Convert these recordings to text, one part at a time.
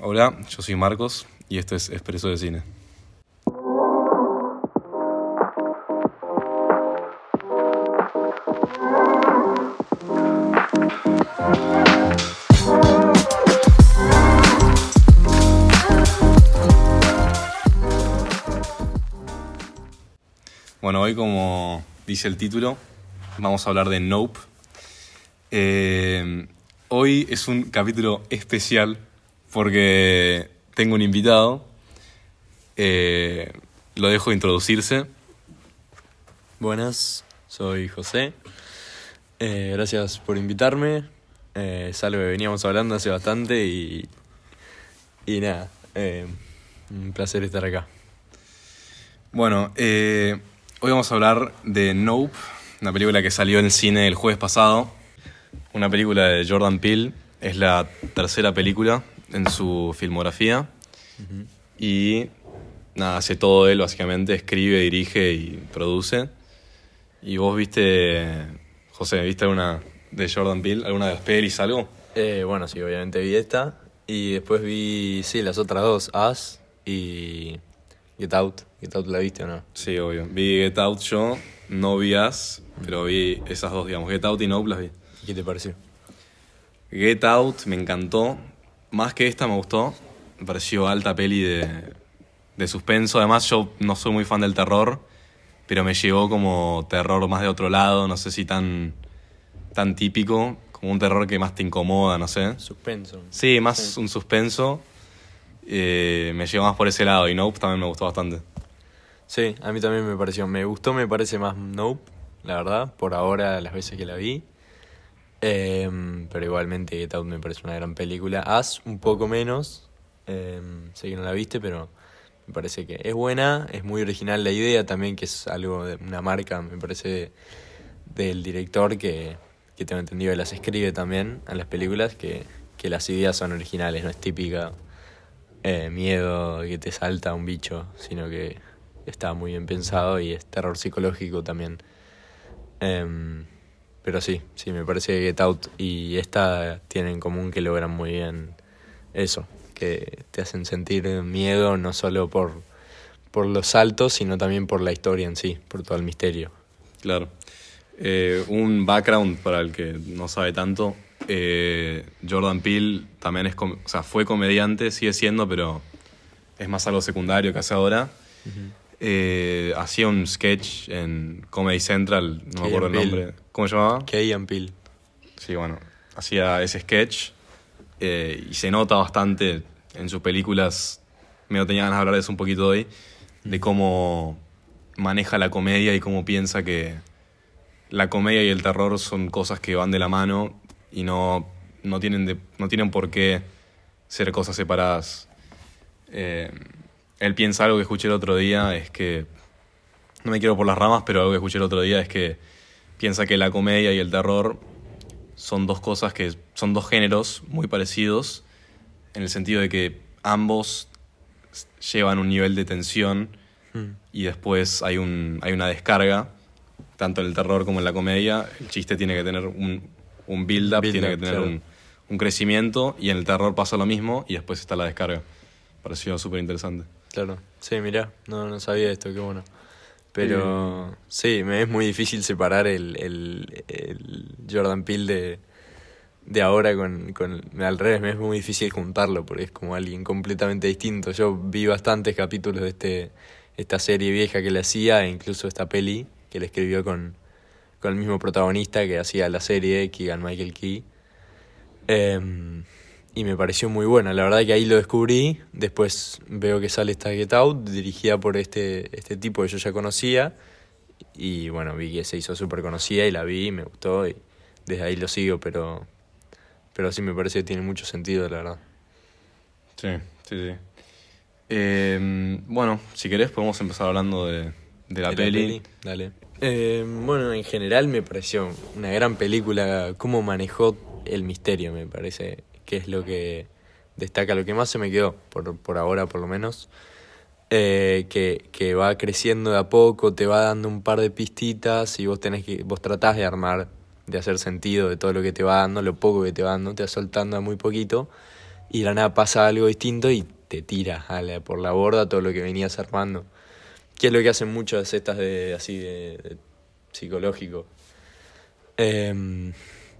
Hola, yo soy Marcos y esto es Expreso de Cine. Bueno, hoy como dice el título, vamos a hablar de Nope. Eh, hoy es un capítulo especial porque tengo un invitado. Eh, lo dejo introducirse. Buenas, soy José. Eh, gracias por invitarme. Eh, es algo que veníamos hablando hace bastante y, y nada, eh, un placer estar acá. Bueno, eh, hoy vamos a hablar de Nope, una película que salió en el cine el jueves pasado. Una película de Jordan Peele. Es la tercera película en su filmografía. Y nada, hace todo él básicamente, escribe, dirige y produce. ¿Y vos viste, José, viste alguna de Jordan Peele, alguna de las pelis, algo? Eh, bueno, sí, obviamente vi esta y después vi, sí, las otras dos, Us y Get Out. Get Out la viste o no? Sí, obvio. Vi Get Out yo, no vi Us, pero vi esas dos, digamos. Get Out y Nope las vi. ¿Qué te pareció? Get Out me encantó. Más que esta me gustó. Me pareció alta peli de, de suspenso. Además, yo no soy muy fan del terror, pero me llegó como terror más de otro lado. No sé si tan, tan típico. Como un terror que más te incomoda, no sé. Suspenso. Sí, más Sí. un suspenso. Eh, me llegó más por ese lado. Y Nope también me gustó bastante. Sí, a mí también me pareció. Me gustó, me parece más Nope, la verdad, por ahora, las veces que la vi. Em, pero igualmente Get me parece una gran película. As, un poco menos. Em, sé que no la viste, pero me parece que es buena, es muy original la idea también, que es algo de una marca, me parece, del director que, que tengo entendido que las escribe también a las películas, que, que las ideas son originales, no es típica eh, miedo que te salta un bicho, sino que está muy bien pensado y es terror psicológico también. Em, pero sí, sí, me parece que Get Out y esta tienen en común que logran muy bien eso, que te hacen sentir miedo no solo por, por los saltos, sino también por la historia en sí, por todo el misterio. Claro. Eh, un background para el que no sabe tanto. eh, Jordan Peele también es, o sea, fue comediante, sigue siendo, pero es más algo secundario que hace ahora. Eh, hacía un sketch en Comedy Central, no me acuerdo el nombre. ¿Cómo se llamaba? Key and Peele. Sí, bueno, hacía ese sketch eh, y se nota bastante en sus películas. Me tenía ganas de hablar de eso un poquito hoy, de cómo maneja la comedia y cómo piensa que la comedia y el terror son cosas que van de la mano y no, no, tienen, de- no tienen por qué ser cosas separadas. Eh, él piensa algo que escuché el otro día, es que, no me quiero por las ramas, pero algo que escuché el otro día es que piensa que la comedia y el terror son dos cosas que son dos géneros muy parecidos en el sentido de que ambos llevan un nivel de tensión Mm. y después hay, un, hay una descarga, tanto en el terror como en la comedia. El chiste tiene que tener un, un build-up, tiene que tener claro. un, un crecimiento y en el terror pasa lo mismo y después está la descarga. Pareció súper interesante. Claro, sí, mirá, no, no sabía esto, qué bueno. Pero sí, me es muy difícil separar el, el, el Jordan Peele de, de ahora con, con... Al revés, me es muy difícil juntarlo porque es como alguien completamente distinto. Yo vi bastantes capítulos de este esta serie vieja que le hacía e incluso esta peli que le escribió con, con el mismo protagonista que hacía la serie, Keegan Michael Key. Em, y me pareció muy buena. La verdad que ahí lo descubrí. Después veo que sale esta Get Out, dirigida por este, este tipo que yo ya conocía. Y bueno, vi que se hizo súper conocida y la vi y me gustó. Y desde ahí lo sigo, pero, pero sí me parece que tiene mucho sentido, la verdad. Sí, sí, sí. Eh, bueno, si querés podemos empezar hablando de, de la De peli. Dale. Eh, bueno, en general me pareció una gran película. Cómo manejó el misterio, me parece que es lo que destaca, lo que más se me quedó, por, por ahora por lo menos. Eh, que, que va creciendo de a poco, te va dando un par de pistitas y vos tenés que, vos tratás de armar, de hacer sentido de todo lo que te va dando, lo poco que te va dando, te va soltando a muy poquito y de la nada pasa algo distinto y te tira a la- por la borda todo lo que venías armando. Que es lo que hacen muchas estas de así de, de psicológico. Em,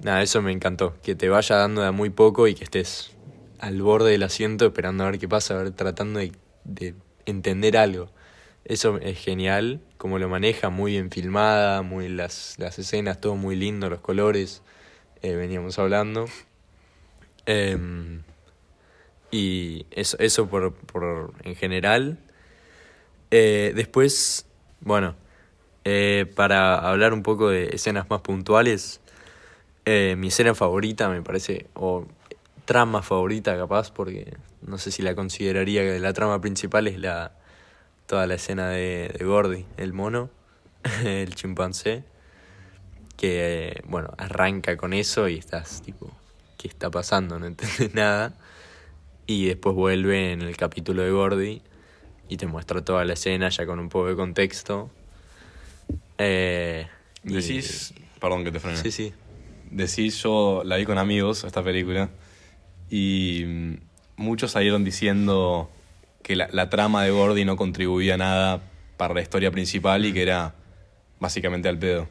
nada, eso me encantó. Que te vaya dando de muy poco y que estés al borde del asiento esperando a ver qué pasa, a ver, tratando de, de entender algo. Eso es genial, como lo maneja, muy bien filmada, muy las, las escenas, todo muy lindo, los colores, eh, veníamos hablando. Em, y eso, eso por, por en general. Eh, después, bueno, eh, para hablar un poco de escenas más puntuales, eh, mi escena favorita me parece, o trama favorita capaz, porque no sé si la consideraría que la trama principal es la toda la escena de, de Gordy, el mono, el chimpancé, que bueno, arranca con eso y estás tipo, ¿qué está pasando? No entiendes nada. Y después vuelve en el capítulo de Gordy y te muestra toda la escena ya con un poco de contexto. Eh, y- perdón que te frene. Sí, sí. Decís, yo la vi con amigos, esta película, y mm, muchos salieron diciendo que la, la trama de Gordy no contribuía nada para la historia principal y que era básicamente al pedo.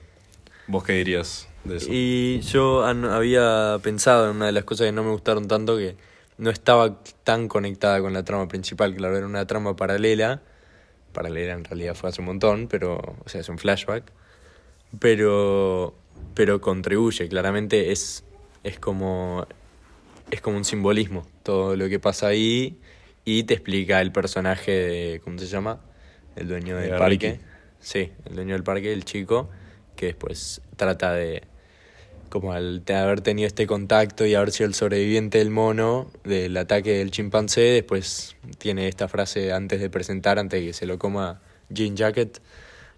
¿Vos qué dirías de eso? Y yo había pensado en una de las cosas que no me gustaron tanto que no estaba tan conectada con la trama principal, claro, era una trama paralela, paralela en realidad fue hace un montón, pero, o sea, es un flashback, pero, pero contribuye, claramente es, es como, es como un simbolismo, todo lo que pasa ahí, y te explica el personaje de, ¿cómo se llama? El dueño del De parque. Ricky. Sí, el dueño del parque, el chico, que después trata de, como al haber tenido este contacto y haber sido el sobreviviente del mono, del ataque del chimpancé, después tiene esta frase antes de presentar, antes de que se lo coma Jean Jacket,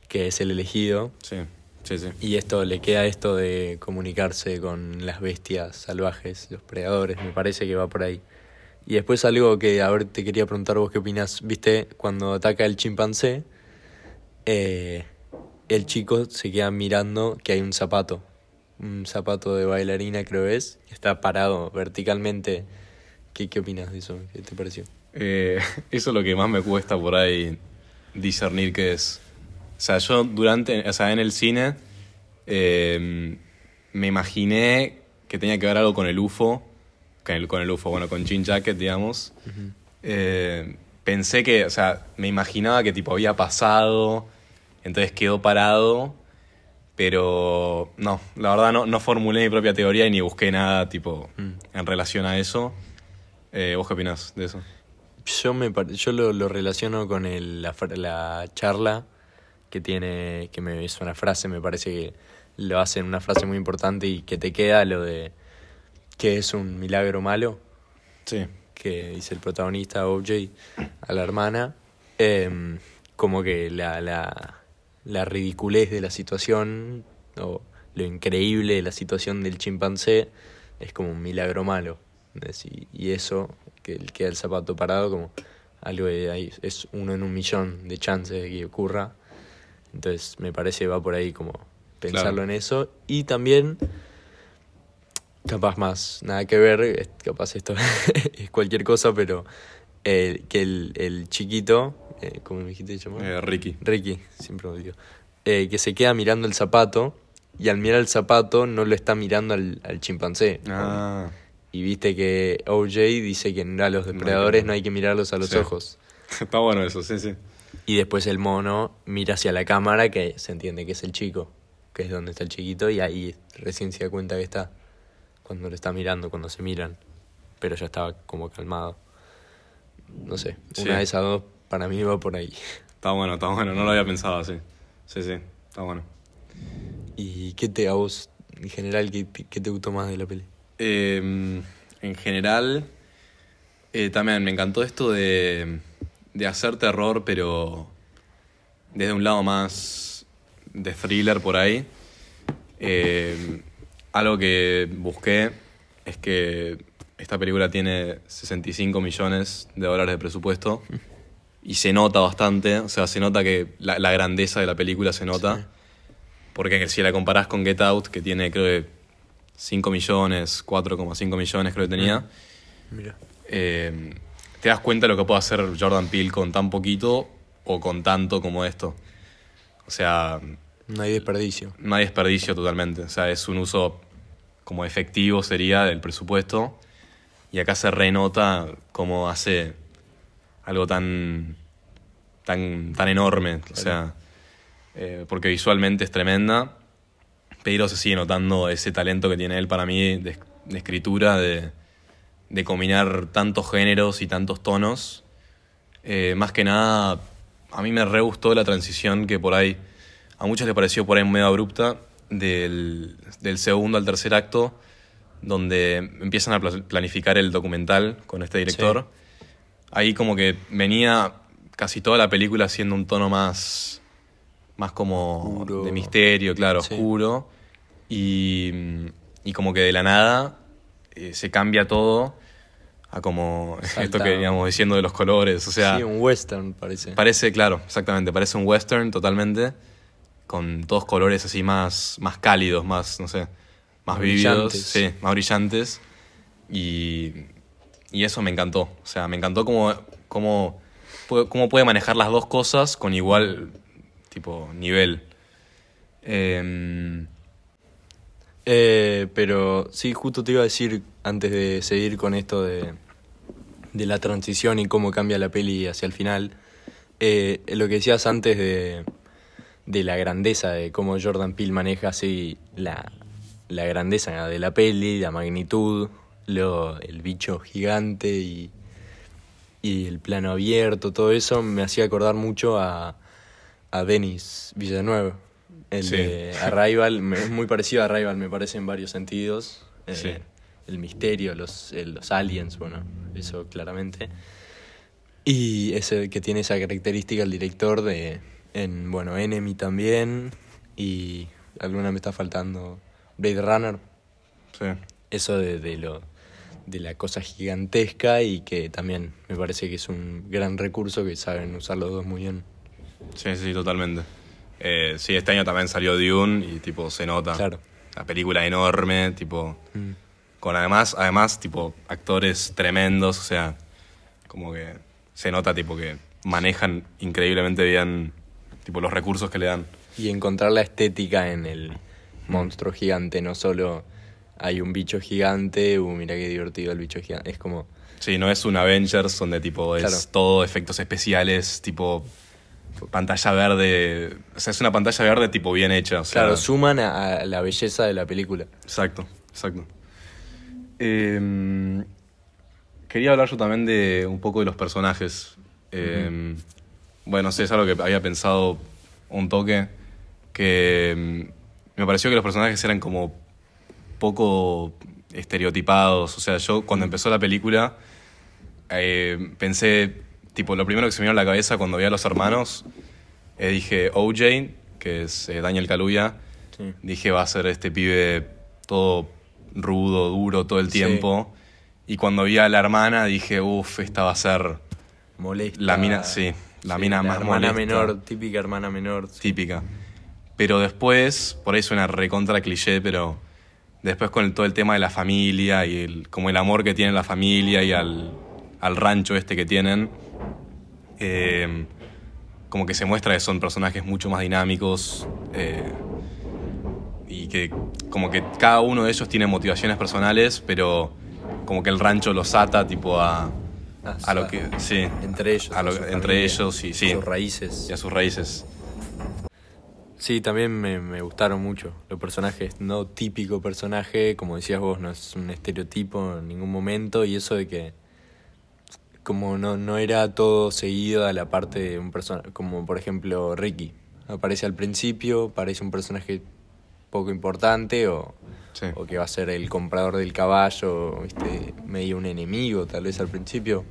que es el elegido. Sí, sí, sí. Y esto le queda esto de comunicarse con las bestias salvajes, los predadores, me parece que va por ahí. Y después algo que, a ver, te quería preguntar vos qué opinas. ¿Viste cuando ataca el chimpancé? eh, el chico se queda mirando que hay un zapato. Un zapato de bailarina, creo es. Que está parado verticalmente. ¿Qué, qué opinas de eso? ¿Qué te pareció? Eh, eso es lo que más me cuesta por ahí discernir qué es. O sea, yo durante, o sea, en el cine eh, me imaginé que tenía que ver algo con el UFO, con el, con el UFO, bueno, con Jean Jacket, digamos. Eh, pensé que, o sea, me imaginaba que tipo había pasado, entonces quedó parado, pero no, la verdad no, no formulé mi propia teoría y ni busqué nada tipo en relación a eso. Eh, ¿Vos qué opinás de eso? Yo, me, yo lo, lo relaciono con el- la, la charla que tiene, que me, es una frase, me parece que lo hacen una frase muy importante y que te queda lo de que es un milagro malo, Sí. que dice el protagonista OJ a la hermana, em, como que la, la, la ridiculez de la situación o lo increíble de la situación del chimpancé es como un milagro malo. Y, eso, que el- queda el zapato parado como algo de ahí, es uno en un millón de chances de que ocurra. Entonces me parece va por ahí como pensarlo Claro. en eso. Y también capaz más, nada que ver, capaz esto es cualquier cosa, pero eh, que el, el chiquito, eh, ¿cómo me dijiste que llamaba? Eh, Ricky. Ricky, siempre lo digo, eh, que se queda mirando el zapato y al mirar el zapato no lo está mirando al, al chimpancé. Ah, Y viste que OJ dice que a los depredadores no hay que mirarlos a los Sí. ojos. está bueno eso, sí, sí. Y después el mono mira hacia la cámara que se entiende que es el chico, que es donde está el chiquito y ahí recién se da cuenta que está. Cuando lo está mirando, cuando se miran. Pero ya estaba como calmado. No sé, Sí. una de esas dos para mí va por ahí. Está bueno, está bueno, no lo había pensado así. Sí, sí, está bueno. ¿Y qué te, a vos, en general, qué, qué te gustó más de la peli? Eh, en general, eh, también me encantó esto de, de hacer terror, pero desde un lado más de thriller por ahí. Eh, algo que busqué es que esta película tiene 65 millones de dólares de presupuesto y se nota bastante, o sea, se nota que la, la grandeza de la película se nota. Sí. Porque si la comparás con Get Out, que tiene creo que 5 millones, 4,5 millones creo que tenía, Mira. eh, te das cuenta de lo que puede hacer Jordan Peele con tan poquito o con tanto como esto. O sea, No hay desperdicio. no hay desperdicio totalmente. O sea, es un uso como efectivo sería del presupuesto. Y acá se renota cómo hace algo tan, tan, tan enorme. O sea, eh, porque visualmente es tremenda, pero se sigue notando ese talento que tiene él para mí de, de escritura, de, de combinar tantos géneros y tantos tonos. Eh, más que nada, a mí me re gustó la transición que por ahí, a muchos les pareció por ahí medio abrupta, del, del segundo al tercer acto, donde empiezan a pla- planificar el documental con este director. Ahí como que venía casi toda la película siendo un tono más, más como Oscuro. de misterio, claro, Sí. oscuro. Y, y como que de la nada eh, se cambia todo a como esto que veníamos diciendo de los colores. O sea, sí, un western parece. parece, claro, exactamente, parece un western totalmente, con todos colores así más, más cálidos, más, no sé, más Más vívidos, brillantes. sí, más brillantes. Y, y eso me encantó. O sea, me encantó cómo, cómo, puede- cómo puede manejar las dos cosas con igual tipo nivel. Em, Eh, pero sí, justo te iba a decir, antes de seguir con esto de, de la transición y cómo cambia la peli hacia el final, eh, lo que decías antes de, de la grandeza, de cómo Jordan Peele maneja así la, la grandeza de la peli, la magnitud, lo, el bicho gigante y, y el plano abierto, todo eso me hacía acordar mucho a, a Denis Villeneuve. El Sí. de Arrival, me- es muy parecido a Arrival, me parece en varios sentidos. Eh, Sí. El misterio, los, eh, los aliens, bueno, eso claramente. Y ese que tiene esa característica el director de, en, bueno, Enemy también. Y alguna me está faltando, Blade Runner. sí. Eso de, de lo de la cosa gigantesca y que también me parece que es un gran recurso que saben usar los dos muy bien. Sí, sí, totalmente. Eh, sí, este año también salió Dune y tipo se nota. Claro. La película enorme, tipo. Mm. Con además, además, tipo, actores tremendos, o sea, como que se nota tipo que manejan increíblemente bien tipo los recursos que le dan. Y encontrar la estética en el monstruo gigante, no solo hay un bicho gigante, uh, mira qué divertido el bicho gigante. Es como, Sí, no es un Avengers donde tipo es Claro. todo efectos especiales, tipo pantalla verde. O sea, es una pantalla verde tipo bien hecha. O sea, claro, suman a, la belleza de la película. Exacto, exacto. Eh, quería hablar yo también de un poco de los personajes. Eh, Bueno, no sé, es algo que había pensado un toque. Que mm, me pareció que los personajes eran como poco estereotipados. O sea, yo cuando empezó la película eh, pensé, tipo, lo primero que se me vino a la cabeza cuando vi a los hermanos, eh, dije OJ, que es eh, Daniel Kaluuya. Sí. Dije, va a ser este pibe todo rudo, duro todo el Sí. tiempo. Y cuando vi a la hermana dije, uff, esta va a ser Molesta. La mina- sí, la mina más hermana molesta. menor, típica hermana menor. sí. típica. Pero después, por ahí suena recontra cliché, pero después con el- todo el tema de la familia y el, como el amor que tiene la familia y al, al rancho este que tienen, eh, como que se muestra que son personajes mucho más dinámicos eh, y que como que cada uno de ellos tiene motivaciones personales, pero como que el rancho los ata tipo a, Ah, a lo que... Sí, Entre ellos. a lo- a entre familia, ellos y sí, Sus raíces. y a sus raíces. Sí, también me, me gustaron mucho los personajes. No típico personaje, como decías vos, no es un estereotipo en ningún momento. Y eso de que, como no, no era todo seguido a la parte de un personaje, como por ejemplo Ricky. Aparece al principio, parece un personaje poco importante o, Sí. o que va a ser el comprador del caballo, ¿viste? medio un enemigo tal vez al principio.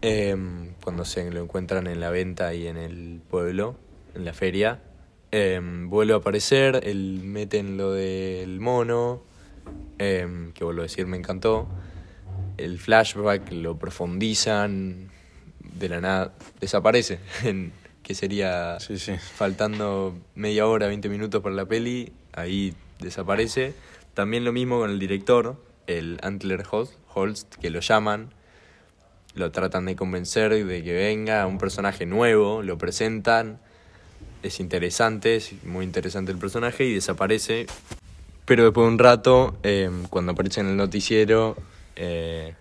Em, cuando se lo encuentran en la venta y en el pueblo, en la feria. Em, vuelve a aparecer, él meten lo del mono, em, que vuelvo a decir, me encantó. El flashback lo profundizan, de la nada desaparece, en- que sería Sí, sí. faltando media hora, 20 minutos para la peli, ahí desaparece. También lo mismo con el director, el Antler Holst, Holst, que lo llaman lo tratan de convencer de que venga, un personaje nuevo, lo presentan, es interesante, es muy interesante el personaje y desaparece. Pero después de un rato, eh, cuando aparece en el noticiero, eh,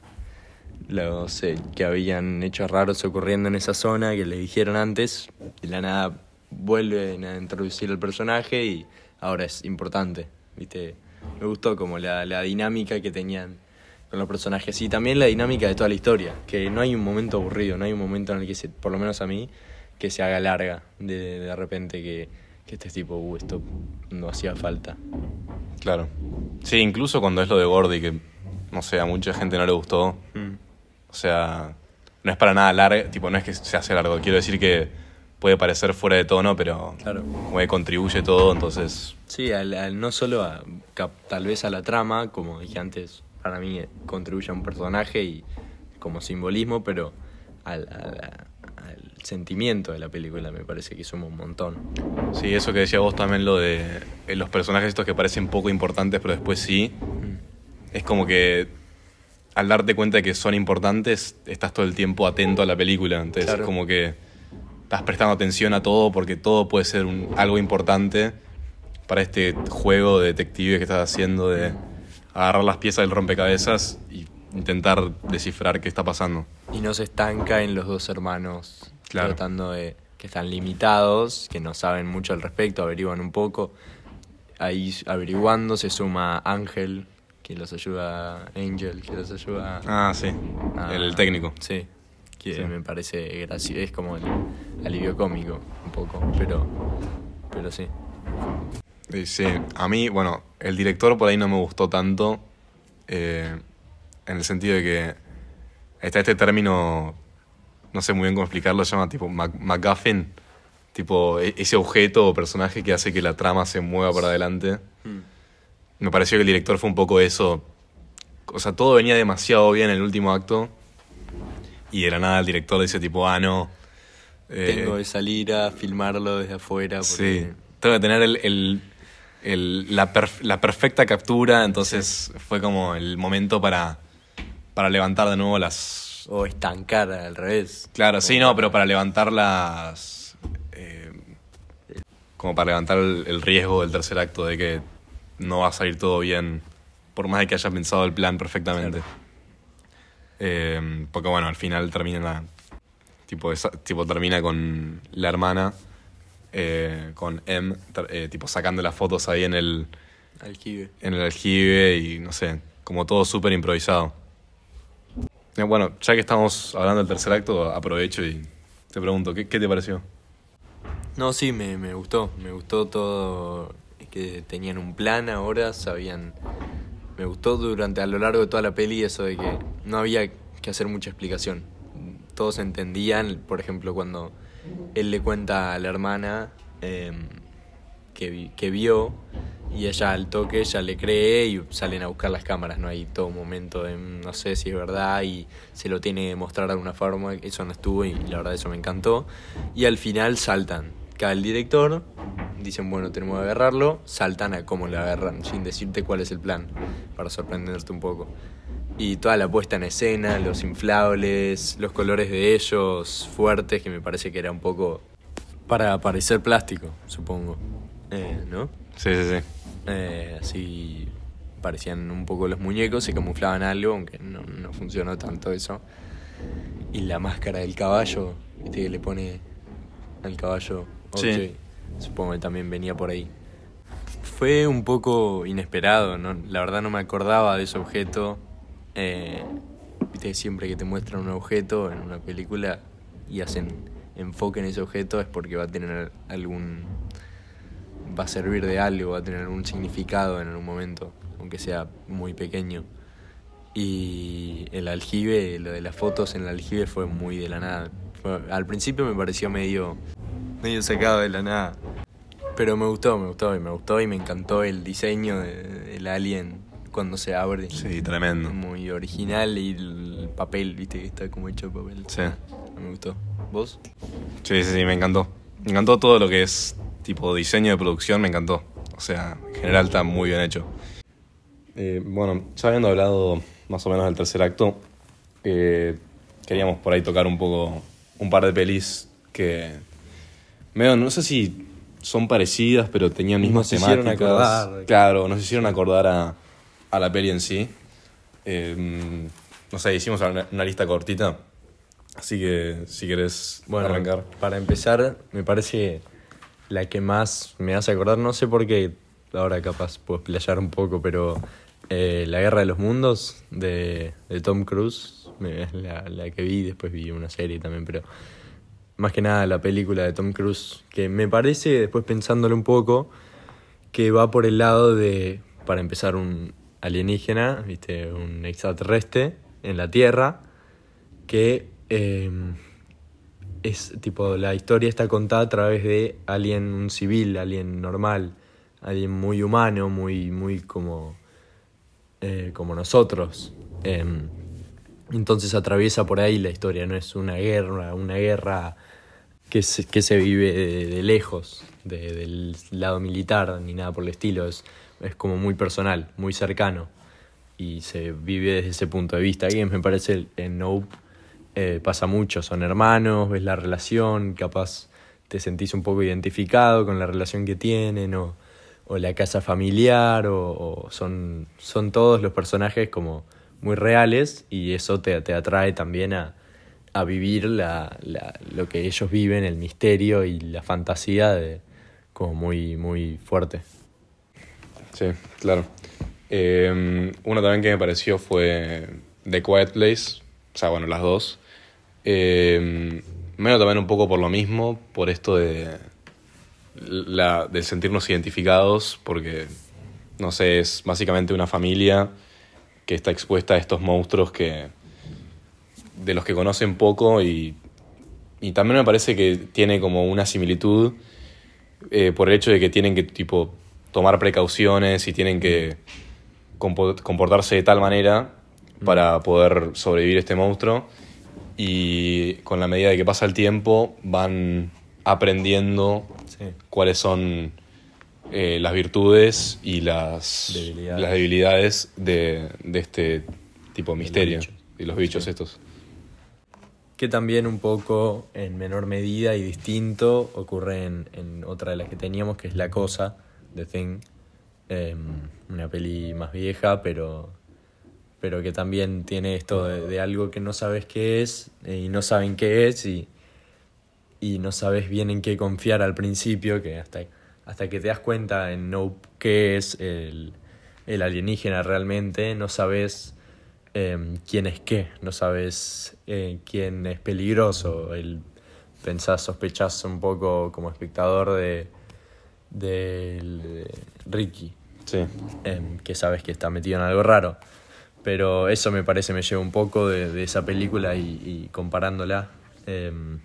los que habían hechos raros ocurriendo en esa zona que le dijeron antes, de la nada vuelven a introducir el personaje y ahora es importante, ¿viste? Me gustó como la, la dinámica que tenían con los personajes y también la dinámica de toda la historia, que no hay un momento aburrido, no hay un momento en el que, se, por lo menos a mí, que se haga larga de, de repente que, que este tipo, uh, esto no hacía falta. Claro. Sí, incluso cuando es lo de Gordy, que no sé, a mucha gente no le gustó. Mm. O sea, no es para nada largo, tipo, no es que se hace largo. Quiero decir que puede parecer fuera de tono, pero Claro. como contribuye todo, entonces. Sí, al, al- no solo a, tal vez a la trama, como dije antes, para mí contribuye a un personaje y como simbolismo, pero al, al- al sentimiento de la película me parece que suma un montón. Sí, eso que decía vos también, lo de eh, los personajes estos que parecen poco importantes, pero después sí. Es como que al darte cuenta de que son importantes, estás todo el tiempo atento a la película. Entonces Claro. es como que estás prestando atención a todo porque todo puede ser un- algo importante para este juego de detective que estás haciendo de agarrar las piezas del rompecabezas y intentar descifrar qué está pasando. Y no se estanca en los dos hermanos Claro. tratando de que están limitados, que no saben mucho al respecto, averiguan un poco. Ahí averiguando se suma Ángel, que los ayuda, Angel, que los ayuda Ah, sí. a- El técnico. Sí, que Sí. me parece gracioso, es como el alivio cómico un poco, pero, pero sí. Sí, a mí, bueno, el director por ahí no me gustó tanto, eh, en el sentido de que está este término, no sé muy bien cómo explicarlo, se llama tipo Mac- MacGuffin, tipo e- ese objeto o personaje que hace que la trama se mueva para adelante. Me pareció que el director fue un poco eso, o sea, todo venía demasiado bien en el último acto y de la nada el director dice tipo, ah, no. eh, Tengo que salir a filmarlo desde afuera. Sí, tengo que tener el, el- el- la, perf- la perfecta captura, entonces fue como el momento para, para levantar de nuevo las... O estancar al revés. Claro, sí, no, pero para levantar las... eh, como para levantar el riesgo del tercer acto de que no va a salir todo bien, por más de que hayas pensado el plan perfectamente. Claro. Eh, porque bueno, al final termina la, tipo, esa- tipo termina con la hermana, eh, con M, ter- eh, tipo sacando las fotos ahí en el, Aljibe. en el aljibe y no sé, como todo súper improvisado. Bueno, ya que estamos hablando del tercer acto, aprovecho y te pregunto, ¿qué, qué te pareció? No, sí, me, me gustó. Me gustó todo. Que tenían un plan ahora, sabían. Me gustó durante a lo largo de toda la peli eso de que no había que hacer mucha explicación. Todos entendían, por ejemplo, cuando él le cuenta a la hermana em, que, que vio y ella al toque ella le cree y salen a buscar las cámaras. No hay todo momento de "Mm, no sé si es verdad y se lo tiene que mostrar de alguna forma. Eso no estuvo y la verdad eso me encantó. Y al final saltan. Cae el director, dicen bueno tenemos que agarrarlo, saltan a cómo lo agarran, sin decirte cuál es el plan, para sorprenderte un poco. Y toda la puesta en escena, los inflables, los colores de ellos fuertes, que me parece que era un poco para parecer plástico, supongo. Eh, ¿No? Sí, sí, sí. Eh, así parecían un poco los muñecos, se camuflaban algo, aunque no, no funcionó tanto eso. Y la máscara del caballo, viste que le pone al caballo Supongo que también venía por ahí. Fue un poco inesperado, ¿no? la verdad no me acordaba de ese objeto. Eh, siempre que te muestran un objeto en una película y hacen enfoque en ese objeto es porque va a tener algún va a servir de algo, va a tener algún significado en algún momento, aunque sea muy pequeño. Y el aljibe, lo de las fotos en el aljibe fue muy de la nada. Al principio me pareció medio, medio sacado de la nada. Pero me gustó, me gustó y me gustó y me encantó el diseño de- del alien cuando se abre. Sí, tremendo. Muy original y el papel, viste que está como hecho de papel. Sí. Me gustó. ¿Vos? Sí, sí, sí, me encantó. Me encantó todo lo que es tipo diseño de producción, me encantó. O sea, en general está muy bien hecho. Eh, bueno, ya habiendo hablado más o menos del tercer acto, eh, queríamos por ahí tocar un poco un par de pelis que medio, no sé si son parecidas, pero tenían mismas Nos hicieron temáticas. acordar. Claro, nos hicieron acordar a, a la peli en sí. Eh, no sé, hicimos una, una lista cortita. Así que si querés Bueno, arrancar. para empezar, me parece la que más me hace acordar, no sé por qué, ahora capaz puedo explayar un poco, pero eh, La Guerra de los Mundos de, de Tom Cruise, es la, la que vi, después vi una serie también, pero más que nada la película de Tom Cruise, que me parece, después pensándolo un poco, que va por el lado de, para empezar, un alienígena, ¿viste? un extraterrestre en la Tierra, que eh, es tipo, la historia está contada a través de alguien, un civil, alguien normal, alguien muy humano, muy, muy como, eh, como nosotros. Em, entonces atraviesa por ahí la historia, no es una guerra, una guerra que se, que se vive de, lejos, de- del lado militar, ni nada por el estilo, es, es como muy personal, muy cercano, y se vive desde ese punto de vista. Y me parece en Nope eh, pasa mucho, son hermanos, ves la relación, capaz te sentís un poco identificado con la relación que tienen, o, o la casa familiar, o, o son, son todos los personajes como muy reales y eso te, te atrae también a, a vivir la, la- lo que ellos viven, el misterio y la fantasía de, como muy, muy fuerte. Sí, claro. Eh, uno también que me pareció fue The Quiet Place. O sea, bueno, las dos. Eh, menos también un poco por lo mismo, por esto de, la, de sentirnos identificados, porque, no sé, es básicamente una familia que está expuesta a estos monstruos que de los que conocen poco y, y también me parece que tiene como una similitud eh, por el hecho de que tienen que tipo tomar precauciones y tienen que compo- comportarse de tal manera para poder sobrevivir este monstruo y con la medida de que pasa el tiempo van aprendiendo Sí. cuáles son eh, las virtudes y las Debilidades. las debilidades de, de este tipo de misterio y los bichos Sí. estos. Que también un poco en menor medida y distinto ocurre en, otra de las que teníamos, que es La Cosa, The Thing. Em, una peli más vieja, pero, pero que también tiene esto de, de algo que no sabes qué es eh, y no saben qué es y, y no sabes bien en qué confiar al principio, que hasta, hasta que te das cuenta en Nope qué es el, el alienígena realmente, no sabes eh, quién es qué, no sabes eh, quién es peligroso. El, pensás, sospechás un poco como espectador de, de Ricky, Sí. em, que sabes que está metido en algo raro. Pero eso me parece me lleva un poco de, de esa película y, y comparándola. em,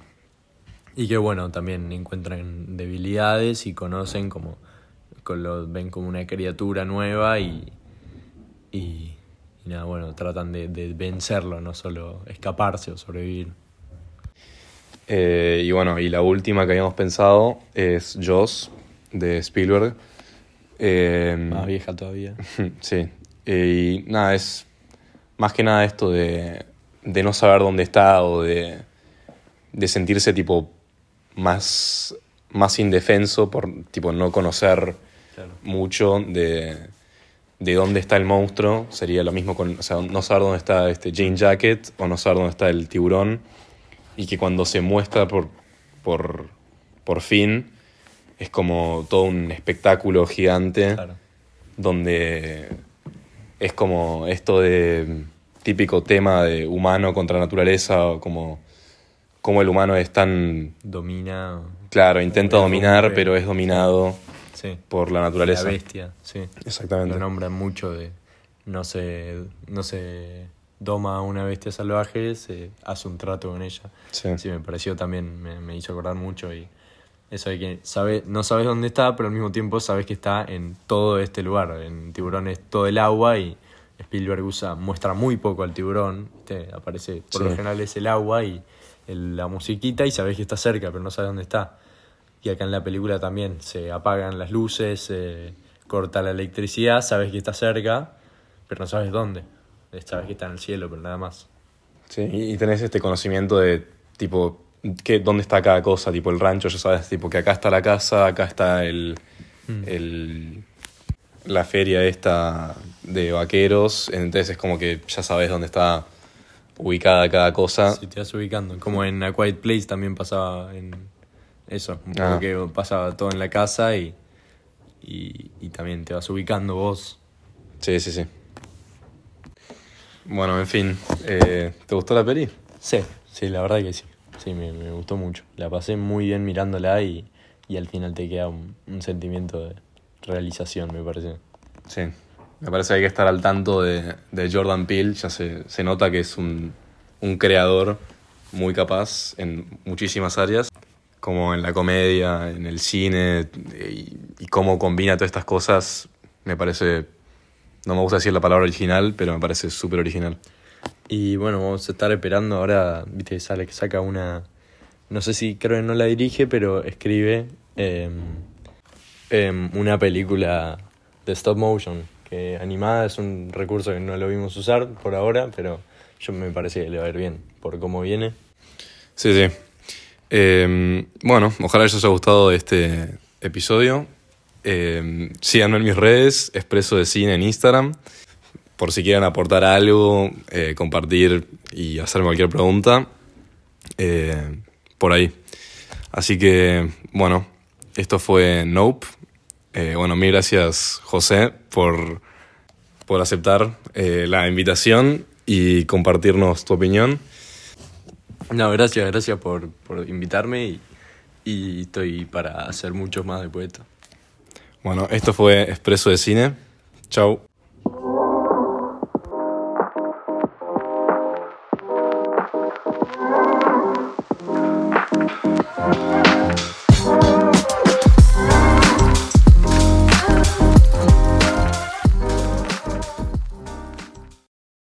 y que bueno, también encuentran debilidades y conocen como, con lo, ven como una criatura nueva y, y, y nada, bueno, tratan de, de vencerlo, no solo escaparse o sobrevivir. Eh, y bueno, y la última que habíamos pensado es Jaws de Spielberg. Eh, Más vieja todavía. Sí. Eh, y nada, es más que nada esto de, de no saber dónde está o de, de sentirse tipo más, más indefenso por tipo no conocer Claro. mucho de, de dónde está el monstruo. Sería lo mismo con, o sea, no saber dónde está este Jane Jacket o no saber dónde está el tiburón. Y que cuando se muestra por, por, por fin es como todo un espectáculo gigante Claro. donde es como esto de típico tema de humano contra naturaleza, o como, como el humano es tan, Domina. claro, intenta dominar, pero es dominado Sí. por la La naturaleza. bestia, sí. Exactamente. Lo nombran mucho de. No se, no se doma a una bestia salvaje, se hace un trato con ella. Sí. Sí, me pareció también, me, me hizo acordar mucho y eso de que sabe, no sabes dónde está, pero al mismo tiempo sabes que está en todo este lugar. En Tiburón es todo el agua y Spielberg usa, muestra muy poco al tiburón, ¿viste? aparece, por Sí. lo general es el agua y el- la musiquita y sabes que está cerca, pero no sabes dónde está. Y acá en la película también se apagan las luces, se corta la electricidad, sabes que está cerca, pero no sabes dónde. Sabes que está en el cielo, pero nada más. Sí, y tenés este conocimiento de, tipo, que, dónde está cada cosa, tipo el rancho, ya sabes, tipo, que acá está la casa, acá está el, el- la feria esta de vaqueros, entonces es como que ya sabes dónde está ubicada cada cosa. Si te vas ubicando. Como en A Quiet Place también pasaba en eso. Un poco Ah. que pasaba todo en la casa y, y, y también te vas ubicando vos. Sí, sí, sí. Bueno, en fin, eh, ¿te gustó la peli? Sí, sí, la verdad que sí. Sí, me, me gustó mucho. La pasé muy bien mirándola y, y al final te queda un, un sentimiento de realización, me parece. Sí, me parece que hay que estar al tanto de, de Jordan Peele, ya se, se nota que es un, un creador muy capaz en muchísimas áreas, como en la comedia, en el cine, y, y cómo combina todas estas cosas, me parece, no me gusta decir la palabra original, pero me parece súper original. Y bueno, vamos a estar esperando ahora, viste, sale que saca una, no sé si creo que no la dirige, pero escribe em, em, una película de stop motion, que animada es un recurso que no lo vimos usar por ahora, pero yo me parece que le va a ir bien por cómo viene. Sí, sí. Eh, bueno, ojalá les haya gustado este episodio. Eh, síganme en mis redes, Expreso de Cine en Instagram. Por si quieren aportar algo, eh, compartir y hacerme cualquier pregunta. eh, por ahí. Así que, bueno, esto fue Nope. Eh, bueno, mil gracias, José, por, por aceptar la invitación y compartirnos tu opinión. No, gracias, gracias por, por invitarme y, estoy para hacer muchos más de esto. Bueno, esto fue Expreso de Cine. Chau.